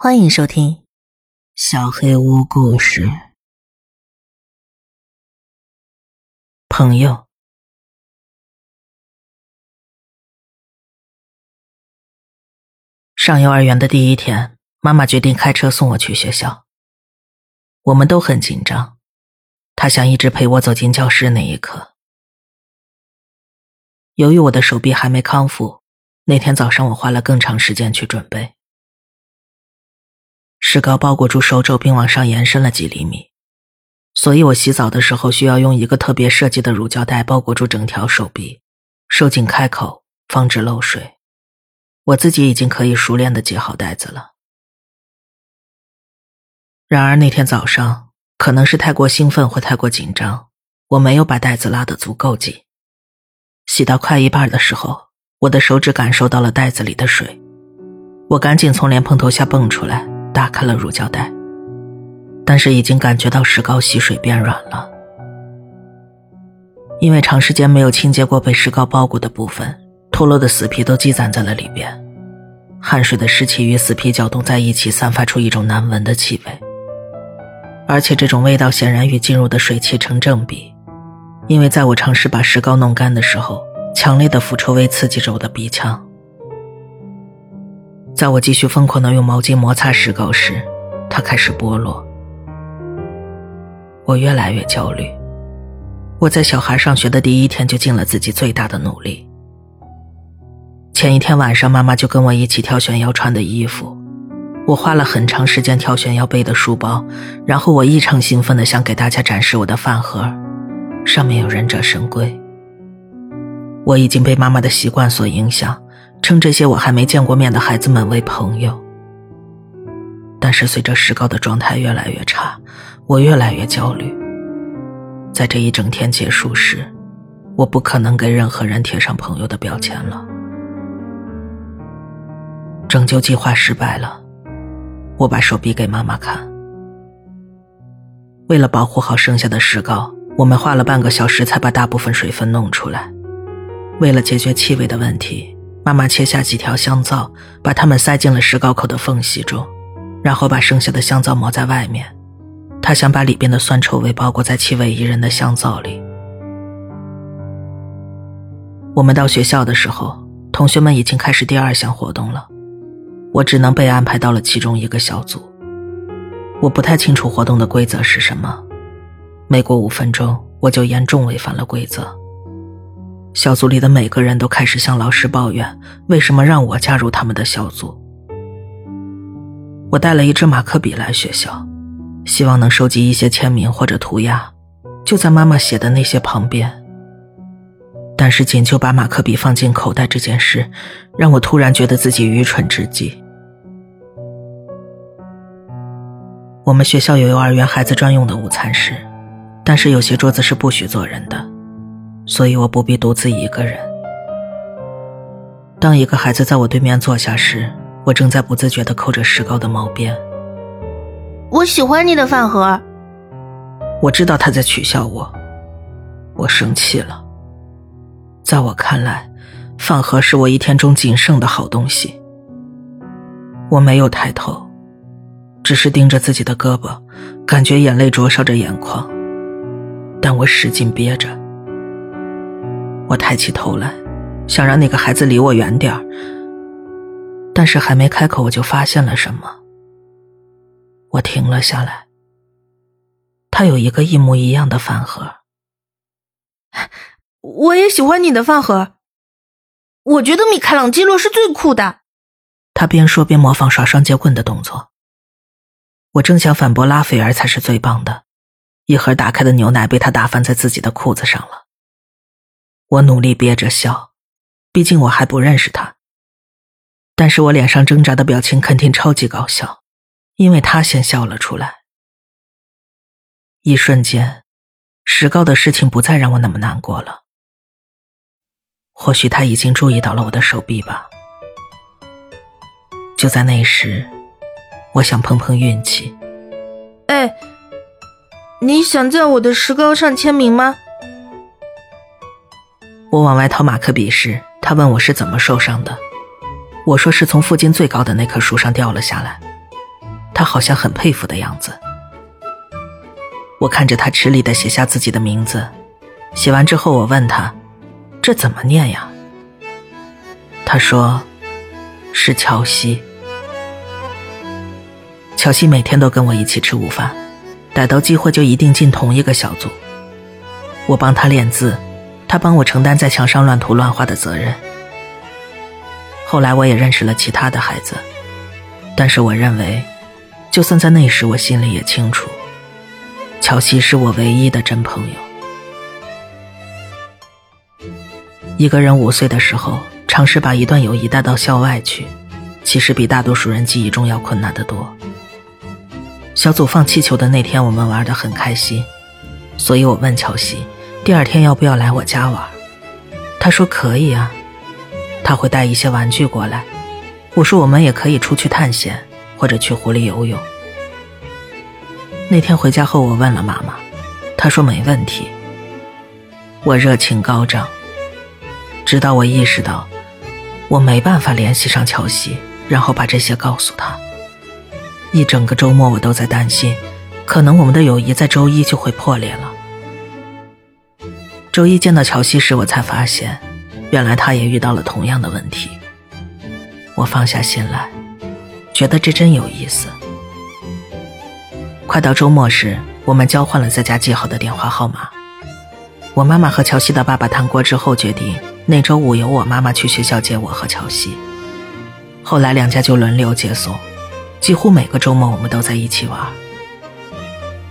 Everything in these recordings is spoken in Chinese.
欢迎收听《小黑屋故事》。朋友，上幼儿园的第一天，妈妈决定开车送我去学校。我们都很紧张，她想一直陪我走进教室那一刻。由于我的手臂还没康复，那天早上我花了更长时间去准备。石膏包裹住手肘，并往上延伸了几厘米，所以我洗澡的时候需要用一个特别设计的乳胶带包裹住整条手臂，收紧开口，防止漏水。我自己已经可以熟练的解好带子了。然而那天早上，可能是太过兴奋或太过紧张，我没有把带子拉得足够紧。洗到快一半的时候，我的手指感受到了袋子里的水，我赶紧从莲蓬头下蹦出来。打开了乳胶带，但是已经感觉到石膏吸水变软了。因为长时间没有清洁过被石膏包裹的部分，脱落的死皮都积攒在了里边，汗水的湿气与死皮搅动在一起，散发出一种难闻的气味。而且这种味道显然与进入的水汽成正比，因为在我尝试把石膏弄干的时候，强烈的腐臭味刺激着我的鼻腔。在我继续疯狂的用毛巾摩擦石膏时，它开始剥落。我越来越焦虑。我在小孩上学的第一天就尽了自己最大的努力。前一天晚上，妈妈就跟我一起挑选要穿的衣服。我花了很长时间挑选要背的书包，然后我异常兴奋的想给大家展示我的饭盒，上面有忍者神龟。我已经被妈妈的习惯所影响。称这些我还没见过面的孩子们为朋友，但是随着石膏的状态越来越差，我越来越焦虑。在这一整天结束时，我不可能给任何人贴上朋友的标签了。拯救计划失败了，我把手臂给妈妈看。为了保护好剩下的石膏，我们花了半个小时才把大部分水分弄出来。为了解决气味的问题。妈妈切下几条香皂，把它们塞进了石膏口的缝隙中，然后把剩下的香皂抹在外面。她想把里边的酸臭味包裹在气味宜人的香皂里。我们到学校的时候，同学们已经开始第二项活动了，我只能被安排到了其中一个小组。我不太清楚活动的规则是什么，没过五分钟，我就严重违反了规则。小组里的每个人都开始向老师抱怨，为什么让我加入他们的小组？我带了一支马克笔来学校，希望能收集一些签名或者涂鸦，就在妈妈写的那些旁边。但是仅就把马克笔放进口袋这件事，让我突然觉得自己愚蠢至极。我们学校有幼儿园孩子专用的午餐室，但是有些桌子是不许坐人的。所以我不必独自一个人。当一个孩子在我对面坐下时，我正在不自觉地扣着石膏的毛边。我喜欢你的饭盒。我知道他在取笑我，我生气了。在我看来，饭盒是我一天中仅剩的好东西。我没有抬头，只是盯着自己的胳膊，感觉眼泪灼烧着眼眶，但我使劲憋着。我抬起头来，想让那个孩子离我远点儿，但是还没开口，我就发现了什么。我停了下来。他有一个一模一样的饭盒。我也喜欢你的饭盒。我觉得米开朗基罗是最酷的。他边说边模仿耍双截棍的动作。我正想反驳拉斐尔才是最棒的，一盒打开的牛奶被他打翻在自己的裤子上了。我努力憋着笑，毕竟我还不认识他。但是我脸上挣扎的表情肯定超级搞笑，因为他先笑了出来。一瞬间，石膏的事情不再让我那么难过了。或许他已经注意到了我的手臂吧。就在那时，我想碰碰运气。哎，你想在我的石膏上签名吗？我往外掏马克笔时，他问我是怎么受伤的。我说是从附近最高的那棵树上掉了下来。他好像很佩服的样子。我看着他吃力的写下自己的名字，写完之后，我问他：“这怎么念呀？”他说：“是乔西。”乔西每天都跟我一起吃午饭，逮到机会就一定进同一个小组。我帮他练字，他帮我承担在墙上乱涂乱画的责任。后来我也认识了其他的孩子，但是我认为，就算在那时，我心里也清楚，乔西是我唯一的真朋友。一个人五岁的时候，尝试把一段友谊带到校外去，其实比大多数人记忆中要困难得多。小组放气球的那天，我们玩得很开心，所以我问乔西，第二天要不要来我家玩？他说可以啊，他会带一些玩具过来。我说我们也可以出去探险，或者去湖里游泳。那天回家后，我问了妈妈，她说没问题。我热情高涨，直到我意识到，我没办法联系上乔西，然后把这些告诉他。一整个周末，我都在担心，可能我们的友谊在周一就会破裂了。周一见到乔西时，我才发现，原来他也遇到了同样的问题。我放下心来，觉得这真有意思。快到周末时，我们交换了在家记好的电话号码。我妈妈和乔西的爸爸谈过之后，决定那周五由我妈妈去学校接我和乔西。后来两家就轮流接送。几乎每个周末我们都在一起玩。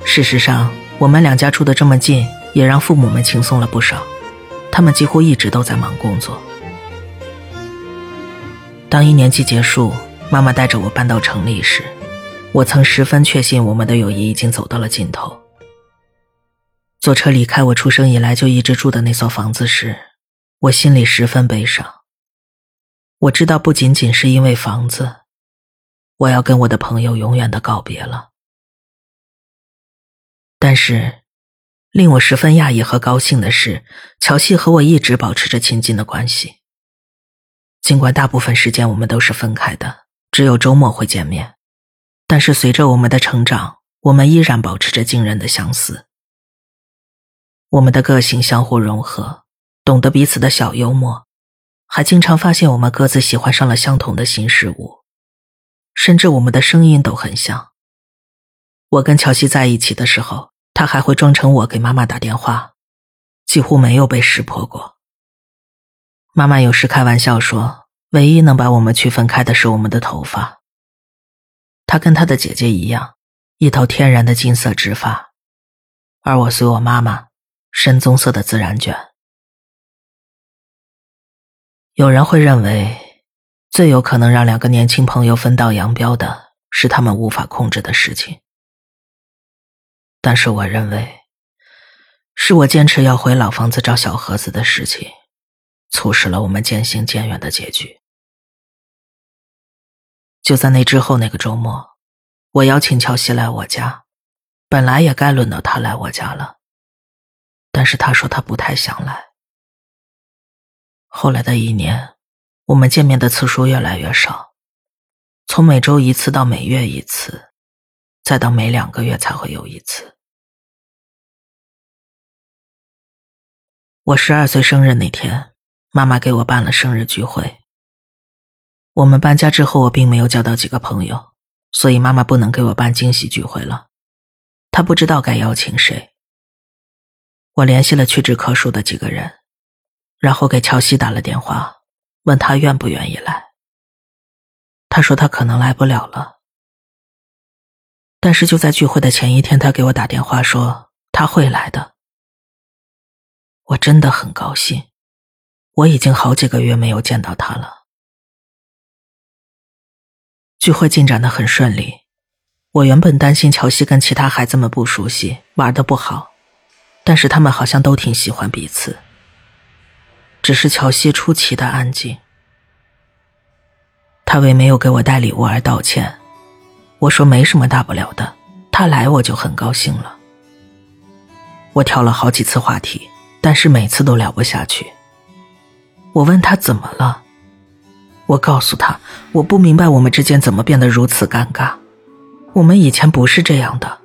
事实上，我们两家住的这么近，也让父母们轻松了不少。他们几乎一直都在忙工作。当一年级结束，妈妈带着我搬到城里时，我曾十分确信我们的友谊已经走到了尽头。坐车离开我出生以来就一直住的那所房子时，我心里十分悲伤。我知道，不仅仅是因为房子。我要跟我的朋友永远的告别了，但是，令我十分讶异和高兴的是，乔西和我一直保持着亲近的关系。尽管大部分时间我们都是分开的，只有周末会见面，但是随着我们的成长，我们依然保持着惊人的相似。我们的个性相互融合，懂得彼此的小幽默，还经常发现我们各自喜欢上了相同的新事物。甚至我们的声音都很像。我跟乔西在一起的时候，他还会装成我给妈妈打电话，几乎没有被识破过。妈妈有时开玩笑说，唯一能把我们区分开的是我们的头发。她跟她的姐姐一样，一头天然的金色直发，而我随我妈妈，深棕色的自然卷。有人会认为。最有可能让两个年轻朋友分道扬镳的是他们无法控制的事情，但是我认为，是我坚持要回老房子找小盒子的事情，促使了我们渐行渐远的结局。就在那之后那个周末，我邀请乔西来我家，本来也该轮到他来我家了，但是他说他不太想来。后来的一年。我们见面的次数越来越少，从每周一次到每月一次，再到每两个月才会有一次。我十二岁生日那天，妈妈给我办了生日聚会。我们搬家之后，我并没有交到几个朋友，所以妈妈不能给我办惊喜聚会了。她不知道该邀请谁。我联系了屈指可数的几个人，然后给乔西打了电话。问他愿不愿意来。他说他可能来不了了，但是就在聚会的前一天，他给我打电话说他会来的。我真的很高兴，我已经好几个月没有见到他了。聚会进展的很顺利，我原本担心乔西跟其他孩子们不熟悉，玩的不好，但是他们好像都挺喜欢彼此。只是乔西出奇的安静。他为没有给我带礼物而道歉，我说没什么大不了的，他来我就很高兴了。我挑了好几次话题，但是每次都聊不下去。我问他怎么了，我告诉他我不明白我们之间怎么变得如此尴尬。我们以前不是这样的。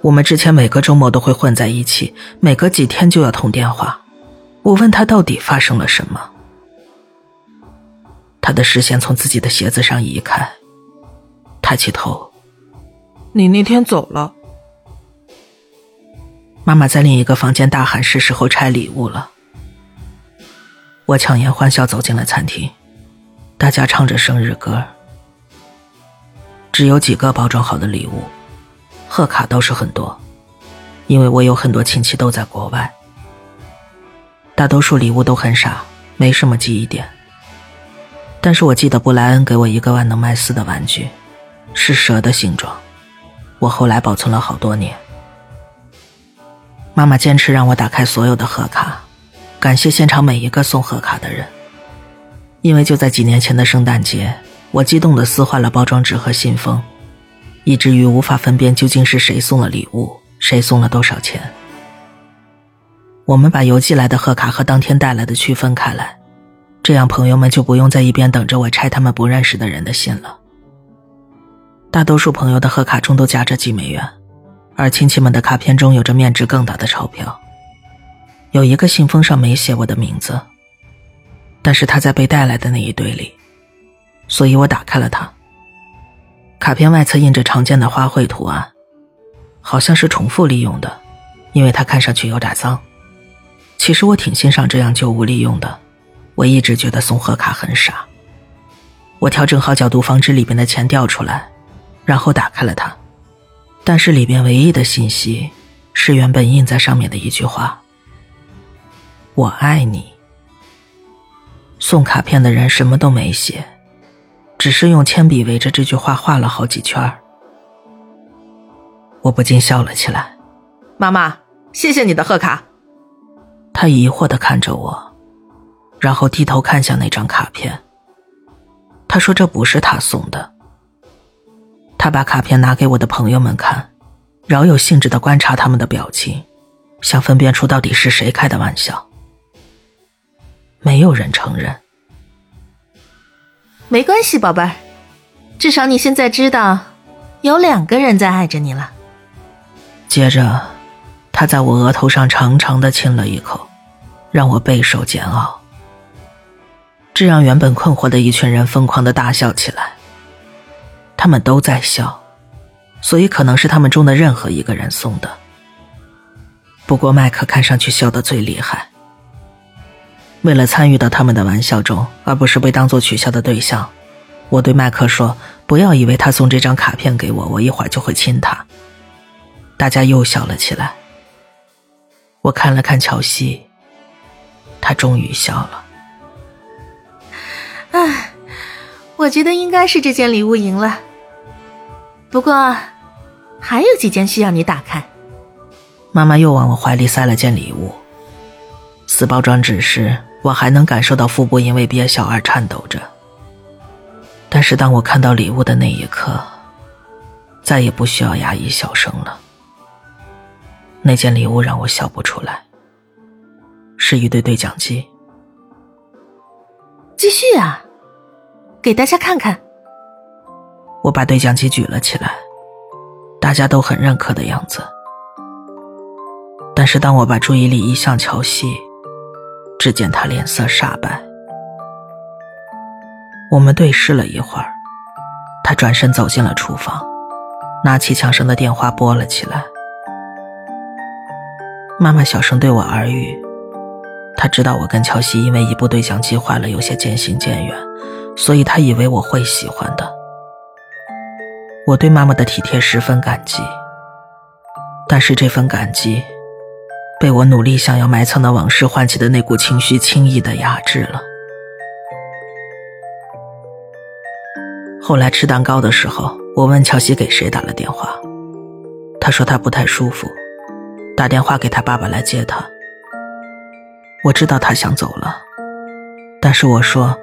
我们之前每个周末都会混在一起，每隔几天就要通电话。我问他到底发生了什么，他的视线从自己的鞋子上移开，抬起头：“你那天走了。”妈妈在另一个房间大喊：“是时候拆礼物了。”我强颜欢笑走进了餐厅，大家唱着生日歌。只有几个包装好的礼物，贺卡倒是很多，因为我有很多亲戚都在国外。大多数礼物都很傻，没什么记忆点。但是我记得布莱恩给我一个万能麦斯的玩具，是蛇的形状，我后来保存了好多年。妈妈坚持让我打开所有的贺卡，感谢现场每一个送贺卡的人，因为就在几年前的圣诞节。我激动的撕坏了包装纸和信封，以至于无法分辨究竟是谁送了礼物，谁送了多少钱。我们把邮寄来的贺卡和当天带来的区分开来，这样朋友们就不用在一边等着我拆他们不认识的人的信了。大多数朋友的贺卡中都夹着几美元，而亲戚们的卡片中有着面值更大的钞票。有一个信封上没写我的名字，但是他在被带来的那一堆里。所以我打开了它。卡片外侧印着常见的花卉图案，好像是重复利用的，因为它看上去有点脏。其实我挺欣赏这样旧物利用的，我一直觉得送贺卡很傻。我调整好角度，防止里边的钱掉出来，然后打开了它。但是里边唯一的信息是原本印在上面的一句话：“我爱你。”送卡片的人什么都没写。只是用铅笔围着这句话画了好几圈我不禁笑了起来。妈妈，谢谢你的贺卡。他疑惑的看着我，然后低头看向那张卡片。他说这不是他送的。他把卡片拿给我的朋友们看，饶有兴致的观察他们的表情，想分辨出到底是谁开的玩笑。没有人承认。没关系，宝贝儿，至少你现在知道，有两个人在爱着你了。接着，他在我额头上长长的亲了一口，让我备受煎熬。这让原本困惑的一群人疯狂的大笑起来。他们都在笑，所以可能是他们中的任何一个人送的。不过麦克看上去笑得最厉害。为了参与到他们的玩笑中，而不是被当做取笑的对象，我对麦克说：“不要以为他送这张卡片给我，我一会儿就会亲他。”大家又笑了起来。我看了看乔西，他终于笑了。唉，我觉得应该是这件礼物赢了。不过，还有几件需要你打开。妈妈又往我怀里塞了件礼物，撕包装纸时。我还能感受到腹部因为憋笑而颤抖着，但是当我看到礼物的那一刻，再也不需要压抑笑声了。那件礼物让我笑不出来，是一对对讲机。继续啊，给大家看看。我把对讲机举了起来，大家都很认可的样子。但是当我把注意力移向乔西。只见他脸色煞白，我们对视了一会儿，他转身走进了厨房，拿起墙上的电话拨了起来。妈妈小声对我耳语，他知道我跟乔西因为一部对讲机坏了有些渐行渐远，所以他以为我会喜欢的。我对妈妈的体贴十分感激，但是这份感激。被我努力想要埋藏的往事唤起的那股情绪轻易的压制了。后来吃蛋糕的时候，我问乔西给谁打了电话，他说他不太舒服，打电话给他爸爸来接他。我知道他想走了，但是我说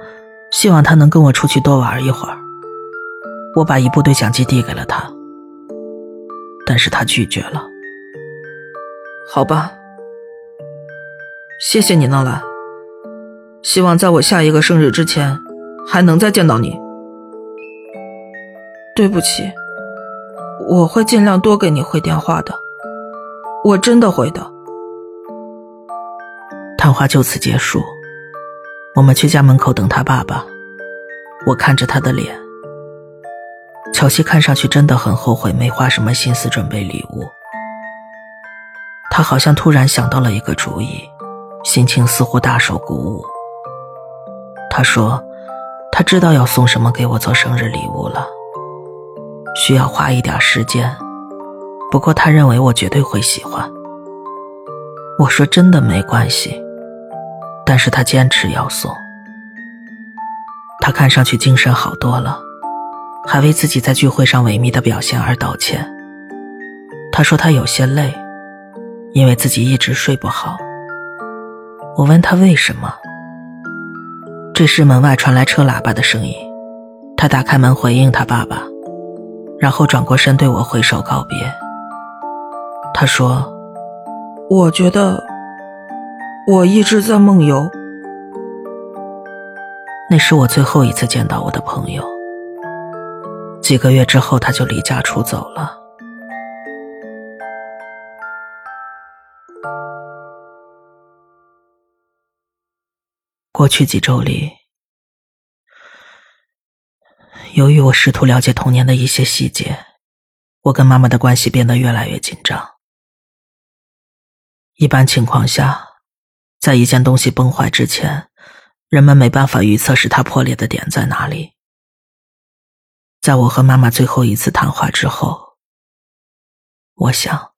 希望他能跟我出去多玩一会儿。我把一部对讲机递给了他，但是他拒绝了。好吧。谢谢你能来，希望在我下一个生日之前还能再见到你。对不起，我会尽量多给你回电话的，我真的会的。谈话就此结束，我们去家门口等他爸爸。我看着他的脸，乔西看上去真的很后悔没花什么心思准备礼物。他好像突然想到了一个主意，心情似乎大受鼓舞。他说：“他知道要送什么给我做生日礼物了，需要花一点时间，不过他认为我绝对会喜欢。”我说：“真的没关系。”但是他坚持要送。他看上去精神好多了，还为自己在聚会上萎靡的表现而道歉。他说他有些累，因为自己一直睡不好。我问他为什么。这时门外传来车喇叭的声音，他打开门回应他爸爸，然后转过身对我挥手告别。他说：“我觉得。”我一直在梦游。那是我最后一次见到我的朋友。几个月之后，他就离家出走了。过去几周里，由于我试图了解童年的一些细节，我跟妈妈的关系变得越来越紧张。一般情况下。在一件东西崩坏之前，人们没办法预测是它破裂的点在哪里。在我和妈妈最后一次谈话之后，我想，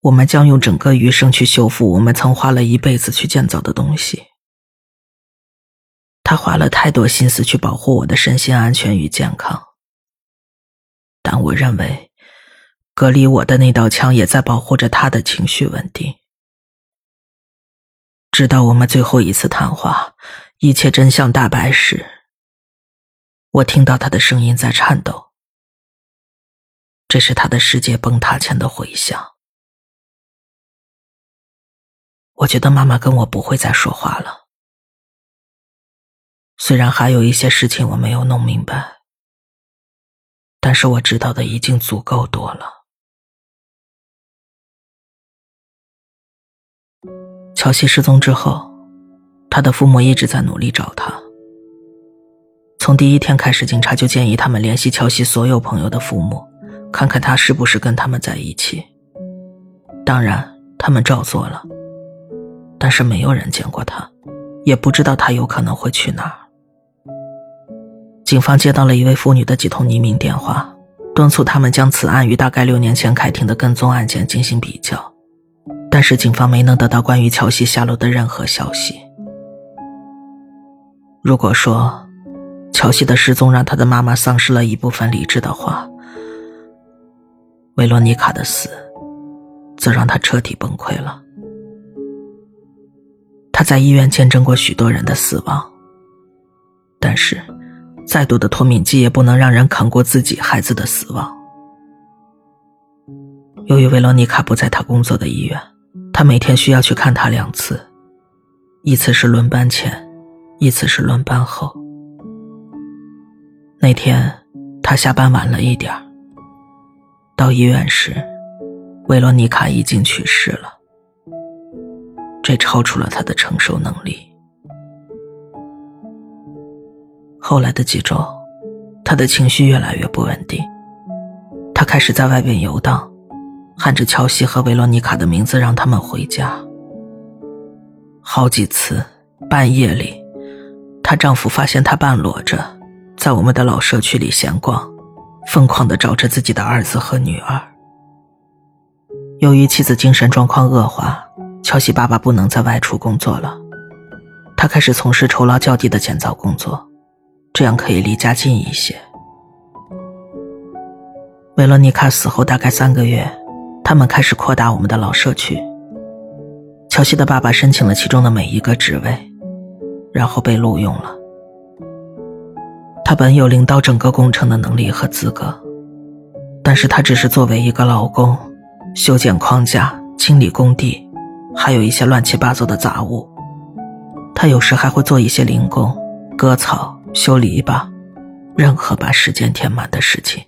我们将用整个余生去修复我们曾花了一辈子去建造的东西。他花了太多心思去保护我的身心安全与健康，但我认为，隔离我的那道墙也在保护着他的情绪稳定。直到我们最后一次谈话，一切真相大白时，我听到他的声音在颤抖。这是他的世界崩塌前的回响。我觉得妈妈跟我不会再说话了。虽然还有一些事情我没有弄明白，但是我知道的已经足够多了。乔西失踪之后，他的父母一直在努力找他。从第一天开始，警察就建议他们联系乔西所有朋友的父母，看看他是不是跟他们在一起。当然，他们照做了，但是没有人见过他，也不知道他有可能会去哪儿。警方接到了一位妇女的几通匿名电话，敦促他们将此案与大概六年前开庭的跟踪案件进行比较。但是警方没能得到关于乔西下落的任何消息。如果说乔西的失踪让他的妈妈丧失了一部分理智的话，维罗妮卡的死则让他彻底崩溃了。他在医院见证过许多人的死亡，但是再多的脱敏剂也不能让人扛过自己孩子的死亡。由于维罗妮卡不在他工作的医院。他每天需要去看他两次，一次是轮班前，一次是轮班后。那天他下班晚了一点到医院时，维罗妮卡已经去世了。这超出了他的承受能力。后来的几周，他的情绪越来越不稳定，他开始在外边游荡。喊着乔西和维罗妮卡的名字，让他们回家。好几次，半夜里，她丈夫发现她半裸着，在我们的老社区里闲逛，疯狂的找着自己的儿子和女儿。由于妻子精神状况恶化，乔西爸爸不能再外出工作了，他开始从事酬劳较低的建造工作，这样可以离家近一些。维罗妮卡死后大概三个月。他们开始扩大我们的老社区。乔西的爸爸申请了其中的每一个职位，然后被录用了。他本有领导整个工程的能力和资格，但是他只是作为一个劳工，修建框架、清理工地，还有一些乱七八糟的杂物。他有时还会做一些零工，割草、修篱笆，任何把时间填满的事情。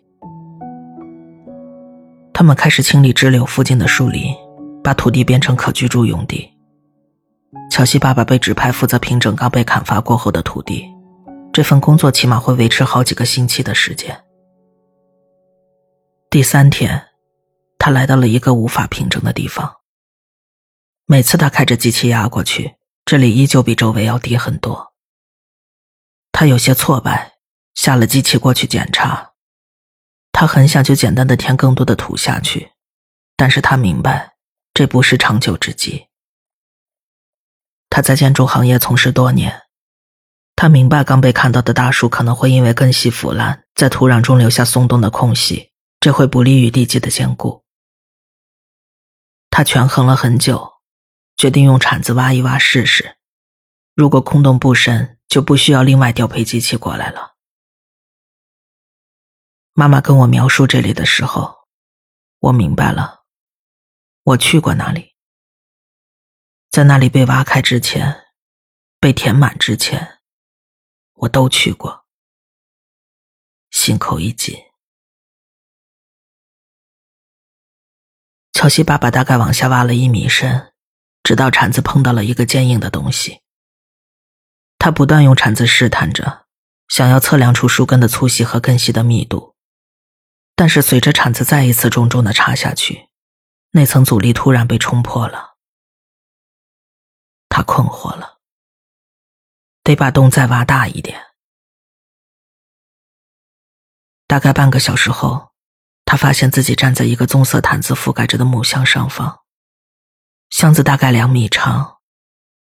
他们开始清理支流附近的树林，把土地变成可居住用地。乔西爸爸被指派负责平整刚被砍伐过后的土地，这份工作起码会维持好几个星期的时间。第三天，他来到了一个无法平整的地方。每次他开着机器压过去，这里依旧比周围要低很多。他有些挫败，下了机器过去检查。他很想就简单的填更多的土下去，但是他明白这不是长久之计。他在建筑行业从事多年，他明白刚被看到的大树可能会因为根系腐烂，在土壤中留下松动的空隙。这会不利于地基的坚固。他权衡了很久，决定用铲子挖一挖试试。如果空洞不深，就不需要另外调配机器过来了。妈妈跟我描述这里的时候，我明白了。我去过那里，在那里被挖开之前，被填满之前，我都去过，心口一紧。乔西爸爸大概往下挖了一米深，直到铲子碰到了一个坚硬的东西。他不断用铲子试探着，想要测量出树根的粗细和根系的密度。但是随着铲子再一次重重的插下去，那层阻力突然被冲破了。他困惑了，得把洞再挖大一点。大概半个小时后。他发现自己站在一个棕色毯子覆盖着的木箱上方，箱子大概两米长，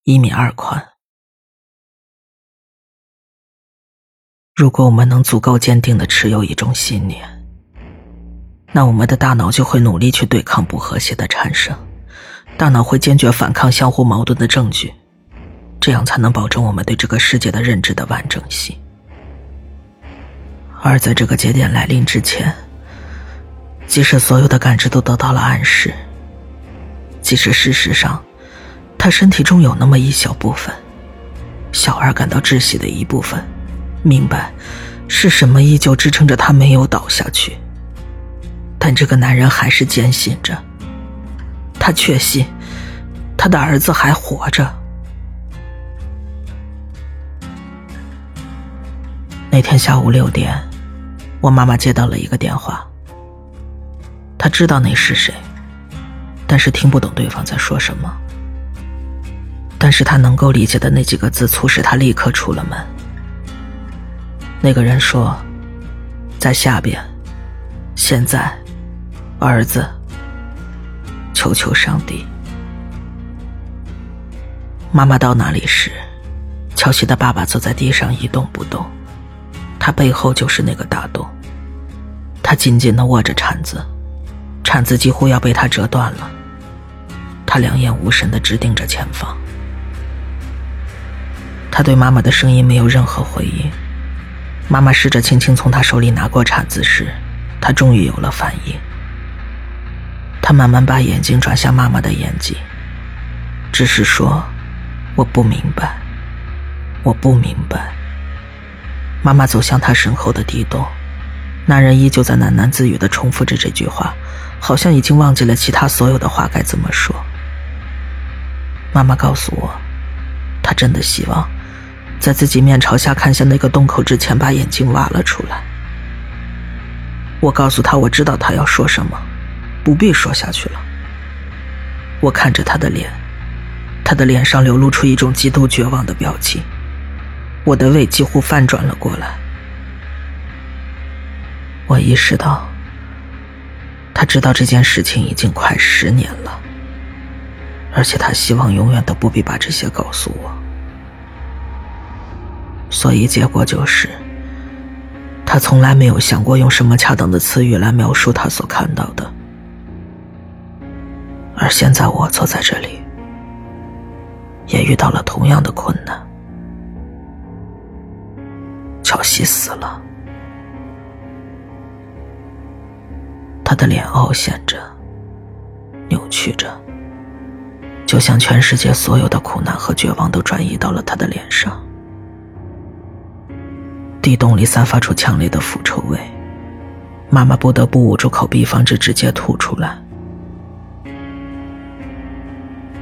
一米二宽。如果我们能足够坚定的持有一种信念，那我们的大脑就会努力去对抗不和谐的产生，大脑会坚决反抗相互矛盾的证据，这样才能保证我们对这个世界的认知的完整性。而在这个节点来临之前。即使所有的感知都得到了暗示，即使事实上，他身体中有那么一小部分，小而感到窒息的一部分，明白是什么依旧支撑着他没有倒下去。但这个男人还是坚信着，他确信他的儿子还活着。那天下午六点，我妈妈接到了一个电话。她知道那是谁，但是听不懂对方在说什么。但是她能够理解的那几个字，促使她立刻出了门。那个人说：“在下边，现在，儿子，求求上帝。”妈妈到那里时，乔西的爸爸坐在地上一动不动，他背后就是那个大洞，他紧紧的握着铲子。铲子几乎要被他折断了，他两眼无神的直盯着前方。他对妈妈的声音没有任何回应。妈妈试着轻轻从他手里拿过铲子时，他终于有了反应。他慢慢把眼睛转向妈妈的眼睛，只是说：“我不明白，我不明白。”妈妈走向他身后的地洞，男人依旧在喃喃自语的重复着这句话。好像已经忘记了其他所有的话该怎么说。妈妈告诉我，她真的希望，在自己面朝下看向那个洞口之前，把眼睛挖了出来。我告诉她，我知道她要说什么，不必说下去了。我看着她的脸，她的脸上流露出一种极度绝望的表情，我的胃几乎翻转了过来。我意识到。他知道这件事情已经快十年了，而且他希望永远都不必把这些告诉我。所以结果就是，他从来没有想过用什么恰当的词语来描述他所看到的。而现在我坐在这里，也遇到了同样的困难。乔西死了。他的脸凹陷着，扭曲着，就像全世界所有的苦难和绝望都转移到了他的脸上。地洞里散发出强烈的腐臭味，妈妈不得不捂住口鼻，防止直接吐出来。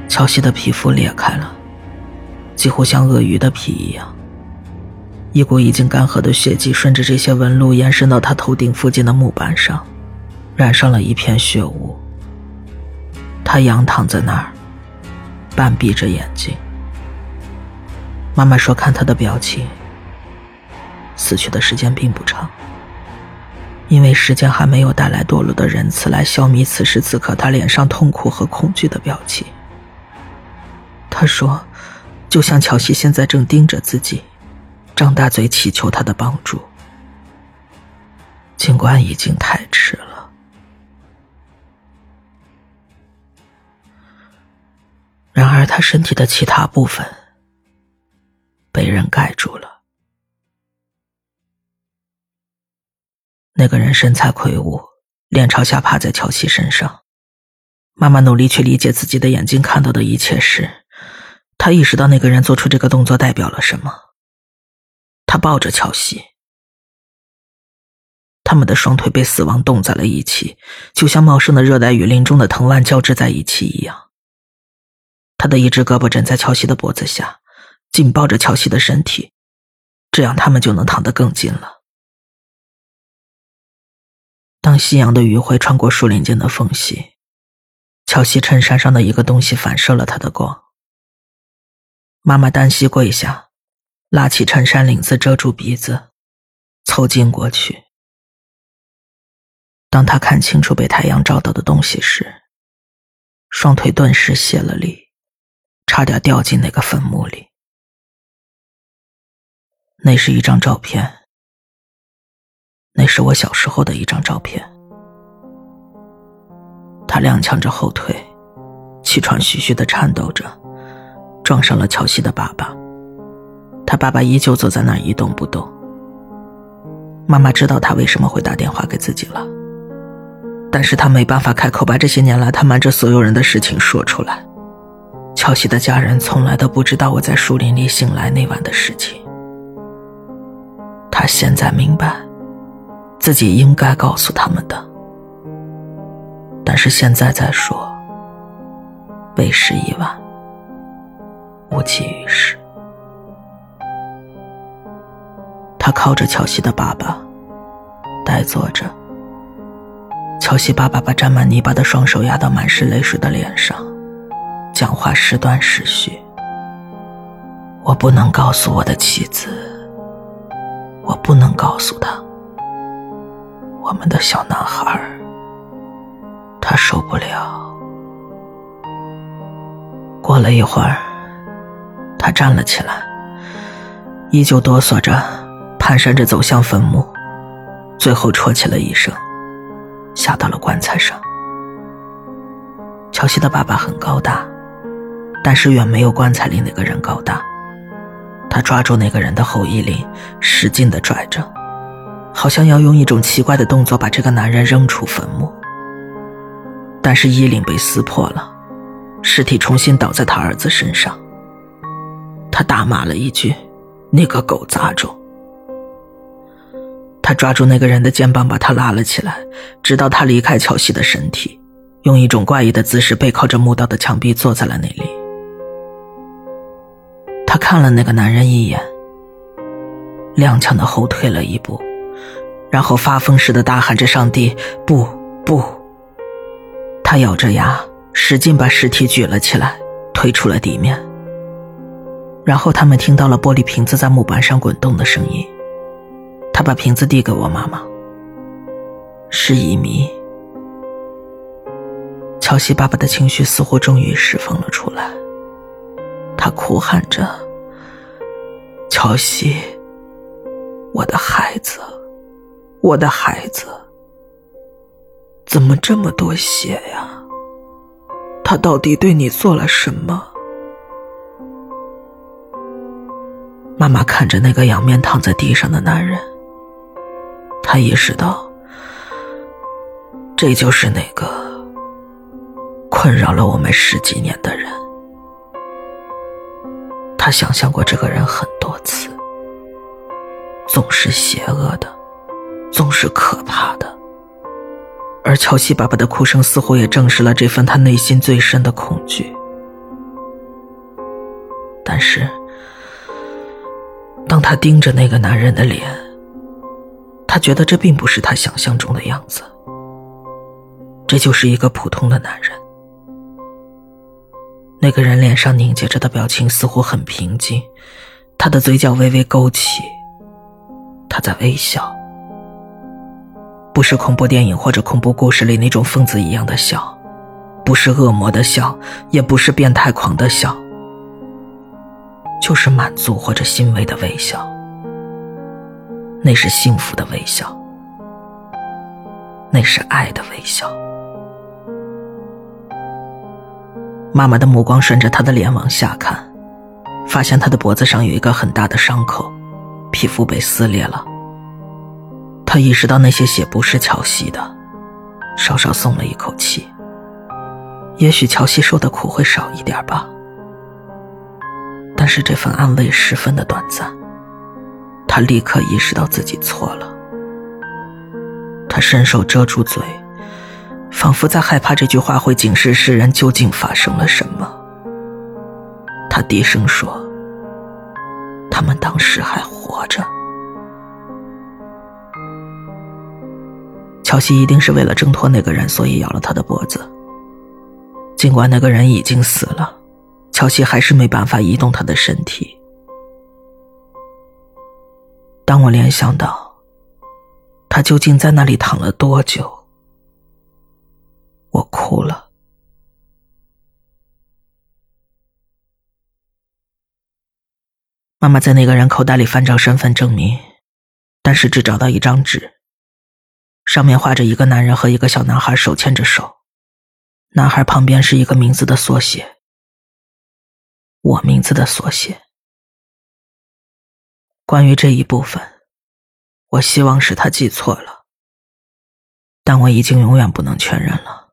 乔西的皮肤裂开了，几乎像鳄鱼的皮一样。一股已经干涸的血迹顺着这些纹路延伸到他头顶附近的木板上，染上了一片血污。他仰躺在那儿，半闭着眼睛。妈妈说：“看他的表情，死去的时间并不长，因为时间还没有带来堕落的仁慈来消弭此时此刻他脸上痛苦和恐惧的表情。”他说：“就像乔西现在正盯着自己，张大嘴祈求他的帮助，尽管已经太迟了。”然而，他身体的其他部分。被人盖住了。那个人身材魁梧，脸朝下趴在乔西身上。妈妈努力去理解自己的眼睛看到的一切时，她意识到那个人做出这个动作代表了什么。他抱着乔西，他们的双腿被死亡冻在了一起，就像茂盛的热带雨林中的藤蔓交织在一起一样。他的一只胳膊枕在乔西的脖子下。紧抱着乔西的身体，这样他们就能躺得更近了。当夕阳的余晖穿过树林间的缝隙，乔西衬衫上的一个东西反射了他的光。妈妈单膝跪下，拉起衬衫领子遮住鼻子，凑近过去。当他看清楚被太阳照到的东西时，双腿顿时泄了力，差点掉进那个坟墓里。那是一张照片，那是我小时候的一张照片。他踉跄着后退，气喘吁吁的颤抖着，撞上了乔西的爸爸。他爸爸依旧坐在那儿一动不动。妈妈知道他为什么会打电话给自己了，但是他没办法开口把这些年来他瞒着所有人的事情说出来。乔西的家人从来都不知道我在树林里醒来那晚的事情。他现在明白，自己应该告诉他们的，但是现在再说，为时已晚，无济于事。他靠着乔西的爸爸，呆坐着。乔西爸爸把沾满泥巴的双手压到满是泪水的脸上，讲话时断时续。我不能告诉我的妻子。我不能告诉他，我们的小男孩他受不了。过了一会儿，他站了起来，依旧哆嗦着，蹒跚着走向坟墓，最后啜泣了一声，下到了棺材上。乔西的爸爸很高大，但是远没有棺材里那个人高大。他抓住那个人的后衣领，使劲的拽着，好像要用一种奇怪的动作把这个男人扔出坟墓。但是衣领被撕破了，尸体重新倒在他儿子身上。他大骂了一句：“那个狗杂种！”他抓住那个人的肩膀，把他拉了起来，直到他离开乔西的身体，用一种怪异的姿势背靠着墓道的墙壁坐在了那里。他看了那个男人一眼，踉跄的后退了一步，然后发疯似的大喊着：“上帝，不，不！”他咬着牙，使劲把尸体举了起来，推出了地面。然后他们听到了玻璃瓶子在木板上滚动的声音。他把瓶子递给我妈妈，是一米。乔西爸爸的情绪似乎终于释放了出来。他哭喊着：“乔西，我的孩子，我的孩子，怎么这么多血呀？他到底对你做了什么？”妈妈看着那个仰面躺在地上的男人，他意识到，这就是那个困扰了我们十几年的人。他想象过这个人很多次，总是邪恶的，总是可怕的，而乔西爸爸的哭声似乎也证实了这份他内心最深的恐惧。但是，当他盯着那个男人的脸，他觉得这并不是他想象中的样子，这就是一个普通的男人。那个人脸上凝结着的表情似乎很平静，他的嘴角微微勾起，他在微笑。不是恐怖电影或者恐怖故事里那种疯子一样的笑，不是恶魔的笑，也不是变态狂的笑，就是满足或者欣慰的微笑。那是幸福的微笑，那是爱的微笑。妈妈的目光顺着他的脸往下看，发现他的脖子上有一个很大的伤口，皮肤被撕裂了。他意识到那些血不是乔西的，稍稍松了一口气。也许乔西受的苦会少一点吧，但是这份安慰十分的短暂。他立刻意识到自己错了，他伸手遮住嘴，仿佛在害怕这句话会警示世人究竟发生了什么。他低声说：“他们当时还活着。”乔西一定是为了挣脱那个人，所以咬了他的脖子。尽管那个人已经死了，乔西还是没办法移动他的身体。当我联想到他究竟在那里躺了多久，我哭了。妈妈在那个人口袋里翻找身份证明，但是只找到一张纸。上面画着一个男人和一个小男孩手牵着手，男孩旁边是一个名字的缩写，我名字的缩写。关于这一部分，我希望是他记错了，但我已经永远不能确认了。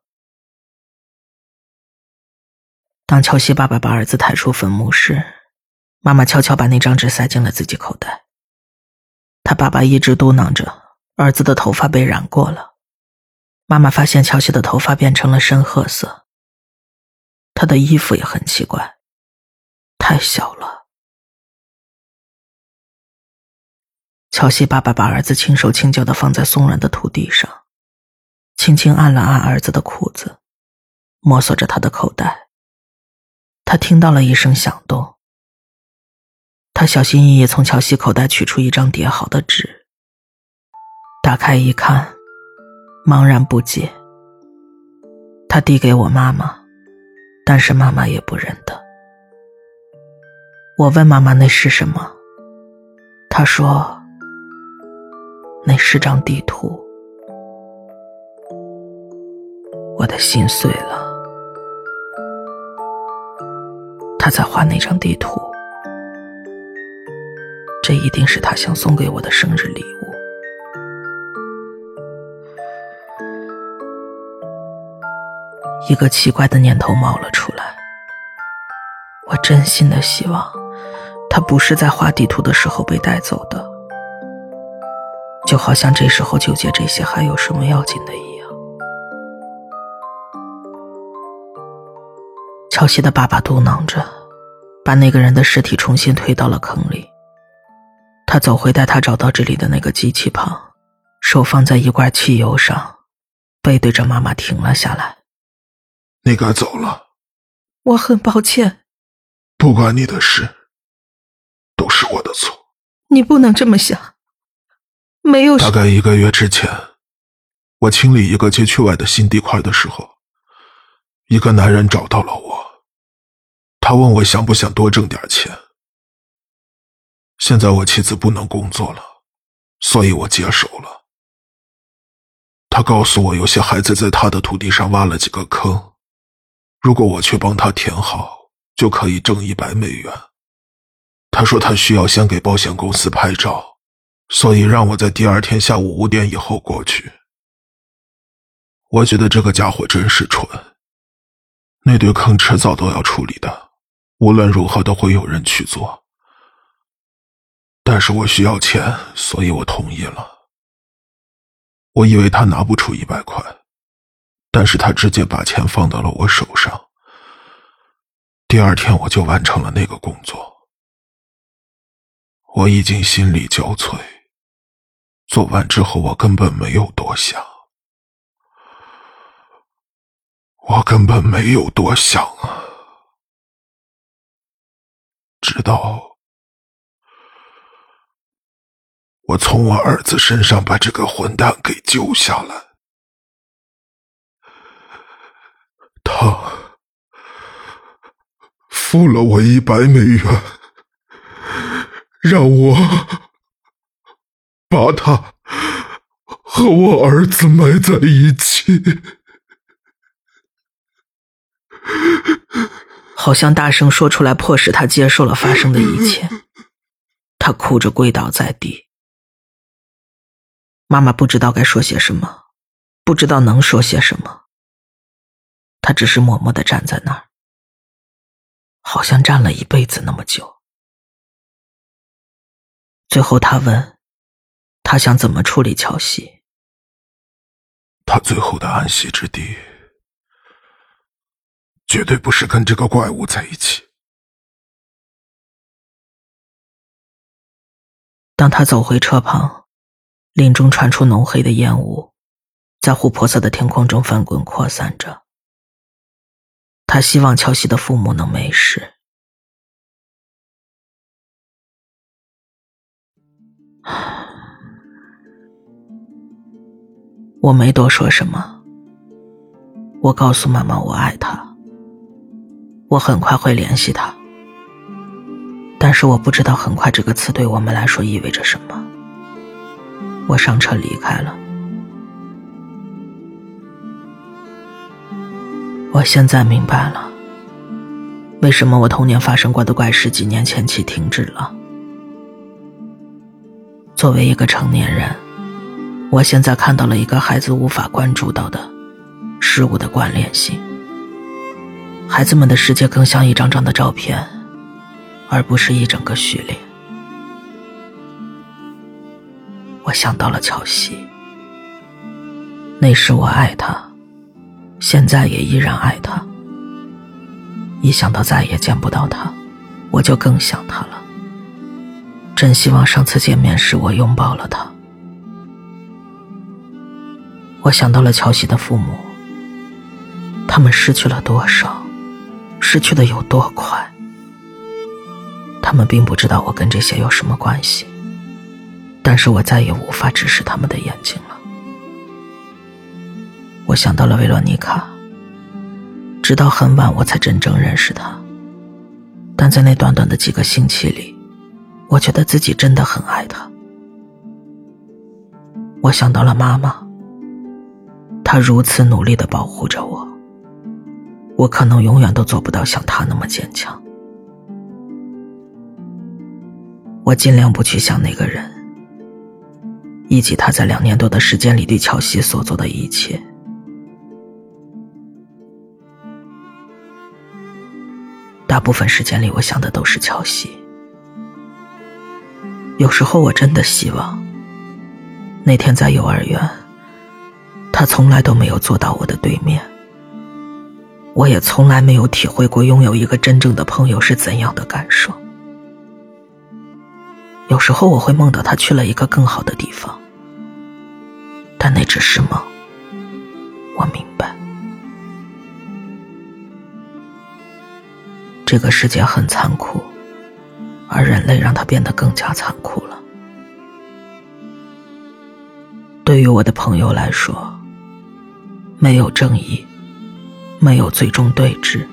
当乔西爸爸把儿子抬出坟墓时，妈妈悄悄把那张纸塞进了自己口袋。他爸爸一直嘟囔着。儿子的头发被染过了，妈妈发现乔西的头发变成了深褐色。他的衣服也很奇怪，太小了。乔西爸爸把儿子轻手轻脚的放在松软的土地上，轻轻按了按儿子的裤子，摸索着他的口袋。他听到了一声响动，他小心翼翼从乔西口袋取出一张叠好的纸。打开一看，茫然不解。他递给我妈妈，但是妈妈也不认得。我问妈妈那是什么，她说那是张地图。我的心碎了。他在画那张地图，这一定是他想送给我的生日礼物。一个奇怪的念头冒了出来。我真心的希望，他不是在画地图的时候被带走的，就好像这时候纠结这些还有什么要紧的一样。乔西的爸爸嘟囔着，把那个人的尸体重新推到了坑里。他走回带他找到这里的那个机器旁，手放在一罐汽油上，背对着妈妈停了下来。你该走了，我很抱歉。不关你的事，都是我的错。你不能这么想。没有。大概一个月之前，我清理一个街区外的新地块的时候，一个男人找到了我，他问我想不想多挣点钱。现在我妻子不能工作了，所以我接手了。他告诉我，有些孩子在他的土地上挖了几个坑。如果我去帮他填好，就可以挣一百美元。他说他需要先给保险公司拍照，所以让我在第二天下午五点以后过去。我觉得这个家伙真是蠢。那堆坑迟早都要处理的，无论如何都会有人去做。但是我需要钱，所以我同意了。我以为他拿不出一百块，但是他直接把钱放到了我手上。第二天我就完成了那个工作。我已经心力交瘁，做完之后我根本没有多想，我根本没有多想啊，直到我从我儿子身上把这个混蛋给救下来，他。付了我一百美元，让我把他和我儿子埋在一起。好像大声说出来，迫使他接受了发生的一切。他哭着跪倒在地。妈妈不知道该说些什么，不知道能说些什么。他只是默默的站在那儿。好像站了一辈子那么久，最后他问：“他想怎么处理乔西？”他最后的安息之地，绝对不是跟这个怪物在一起。当他走回车旁，林中传出浓黑的烟雾，在琥珀色的天空中翻滚扩散着。他希望乔西的父母能没事。我没多说什么。我告诉妈妈我爱她，我很快会联系她。但是我不知道“很快”这个词对我们来说意味着什么。我上车离开了。我现在明白了，为什么我童年发生过的怪事几年前起停止了。作为一个成年人，我现在看到了一个孩子无法关注到的事物的关联性。孩子们的世界更像一张张的照片，而不是一整个序列。我想到了乔西，那时我爱他。现在也依然爱他。一想到再也见不到他，我就更想他了。真希望上次见面时我拥抱了他。我想到了乔西的父母，他们失去了多少，失去的有多快。他们并不知道我跟这些有什么关系，但是我再也无法直视他们的眼睛了。我想到了维罗妮卡，直到很晚我才真正认识她。但在那短短的几个星期里，我觉得自己真的很爱她。我想到了妈妈，他如此努力的保护着我，我可能永远都做不到像他那么坚强。我尽量不去想那个人，以及他在两年多的时间里对乔西所做的一切。大部分时间里，我想的都是乔西。有时候，我真的希望，那天在幼儿园，他从来都没有坐到我的对面。我也从来没有体会过拥有一个真正的朋友是怎样的感受。有时候，我会梦到他去了一个更好的地方，但那只是梦。我明白。这个世界很残酷，而人类让它变得更加残酷了。对于我的朋友来说，没有正义，没有最终对峙，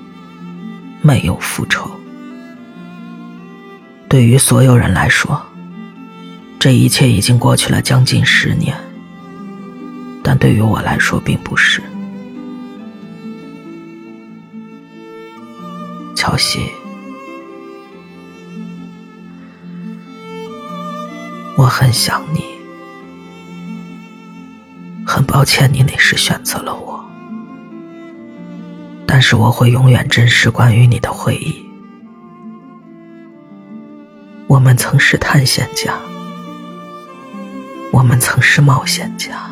没有复仇。对于所有人来说，这一切已经过去了将近十年，但对于我来说，并不是。乔西，我很想你，很抱歉你那时选择了我，但是我会永远珍视关于你的回忆。我们曾是探险家，我们曾是冒险家，